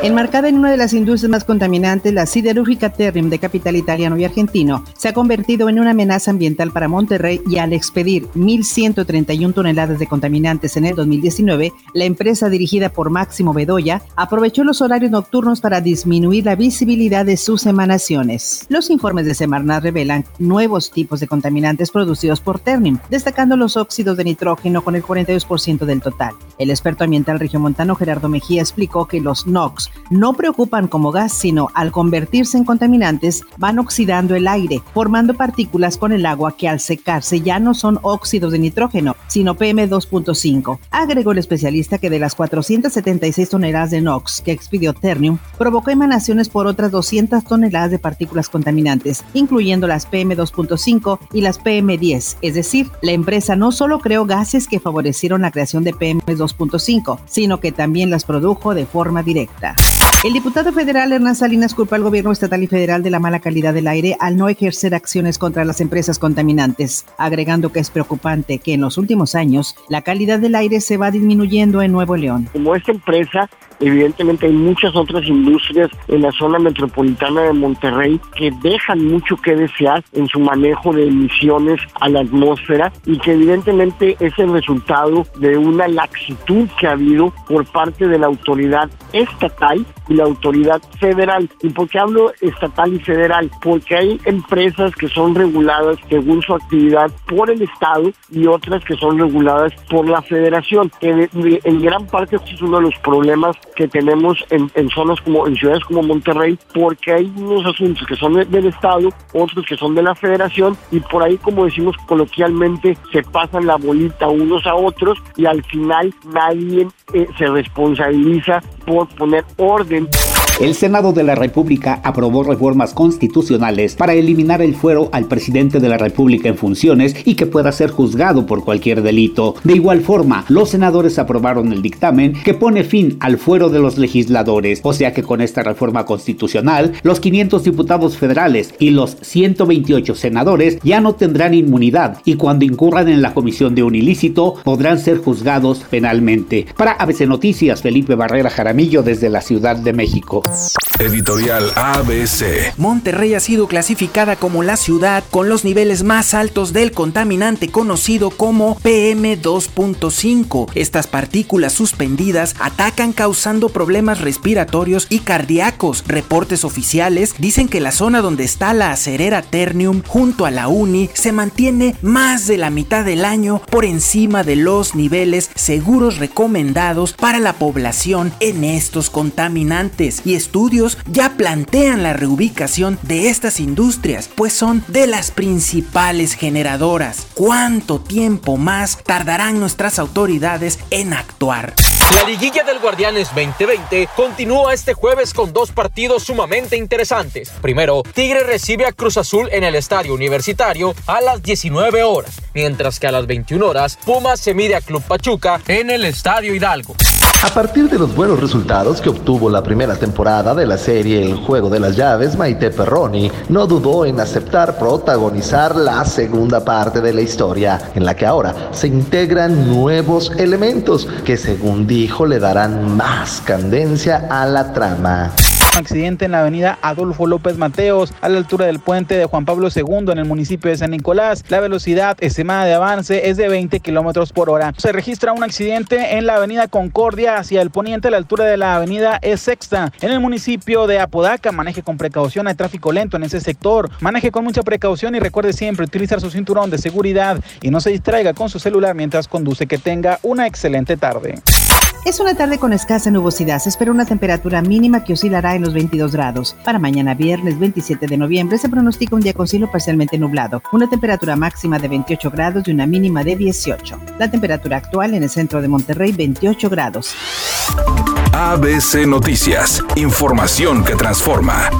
Enmarcada en una de las industrias más contaminantes, la siderúrgica Terrim de capital italiano y argentino se ha convertido en una amenaza ambiental para Monterrey y al expedir 1.131 toneladas de contaminantes en el 2019, la empresa dirigida por Máximo Bedoya aprovechó los horarios nocturnos para disminuir la visibilidad de sus emanaciones. Los informes de Semarnat revelan nuevos tipos de contaminantes producidos por Ternim, destacando los óxidos de nitrógeno con el 42% del total. El experto ambiental regiomontano Gerardo Mejía explicó que los NOx no preocupan como gas, sino al convertirse en contaminantes van oxidando el aire, formando partículas con el agua que al secarse ya no son óxidos de nitrógeno, sino PM2.5. Agregó el especialista que de las 476 toneladas de NOx que expidió Ternium, provocó emanaciones por otras 200 toneladas de partículas contaminantes, incluyendo las PM2.5 y las PM10. Es decir, la empresa no solo creó gases que favorecieron la creación de PM2.5, sino que también las produjo de forma directa. El diputado federal Hernán Salinas culpa al gobierno estatal y federal de la mala calidad del aire al no ejercer acciones contra las empresas contaminantes, agregando que es preocupante que en los últimos años la calidad del aire se va disminuyendo en Nuevo León. Como esta empresa Evidentemente hay muchas otras industrias en la zona metropolitana de Monterrey que dejan mucho que desear en su manejo de emisiones a la atmósfera y que evidentemente es el resultado de una laxitud que ha habido por parte de la autoridad estatal y la autoridad federal. ¿Y por qué hablo estatal y federal? Porque hay empresas que son reguladas según su actividad por el Estado y otras que son reguladas por la federación. En, gran parte es uno de los problemas que tenemos en, zonas como en ciudades como Monterrey, porque hay unos asuntos que son del Estado, otros que son de la Federación y por ahí, como decimos coloquialmente, se pasan la bolita unos a otros y al final nadie eh, se responsabiliza por poner orden el Senado de la República aprobó reformas constitucionales para eliminar el fuero al presidente de la República en funciones y que pueda ser juzgado por cualquier delito. De igual forma, los senadores aprobaron el dictamen que pone fin al fuero de los legisladores, o sea que con esta reforma constitucional, los 500 diputados federales y los 128 senadores ya no tendrán inmunidad y cuando incurran en la comisión de un ilícito podrán ser juzgados penalmente. Para ABC Noticias, Felipe Barrera Jaramillo desde la Ciudad de México. Editorial ABC. Monterrey ha sido clasificada como la ciudad con los niveles más altos del contaminante conocido como PM2.5. Estas partículas suspendidas atacan causando problemas respiratorios y cardíacos. Reportes oficiales dicen que la zona donde está la acerera Ternium junto a la Uni se mantiene más de la mitad del año por encima de los niveles seguros recomendados para la población en estos contaminantes y estudios ya plantean la reubicación de estas industrias, pues son de las principales generadoras. ¿Cuánto tiempo más tardarán nuestras autoridades en actuar? La liguilla del Guardianes 2020 continúa este jueves con dos partidos sumamente interesantes. Primero, Tigre recibe a Cruz Azul en el Estadio Universitario a las 19 horas, mientras que a las 21 horas Pumas se mide a Club Pachuca en el Estadio Hidalgo. A partir de los buenos resultados que obtuvo la primera temporada de la serie El Juego de las Llaves, Maite Perroni no dudó en aceptar protagonizar la segunda parte de la historia, en la que ahora se integran nuevos elementos que según dijo le darán más candencia a la trama accidente en la avenida Adolfo López Mateos, a la altura del puente de Juan Pablo II en el municipio de San Nicolás. La velocidad estimada de avance es de 20 kilómetros por hora. Se registra un accidente en la avenida Concordia hacia el poniente a la altura de la avenida E Sexta en el municipio de Apodaca. Maneje con precaución, hay tráfico lento en ese sector. Maneje con mucha precaución y recuerde siempre utilizar su cinturón de seguridad y no se distraiga con su celular mientras conduce. Que tenga una excelente tarde. Es una tarde con escasa nubosidad. Se espera una temperatura mínima que oscilará en los 22 grados. Para mañana viernes 27 de noviembre se pronostica un día con cielo parcialmente nublado, una temperatura máxima de 28 grados y una mínima de 18. La temperatura actual en el centro de Monterrey 28 grados. ABC Noticias, información que transforma.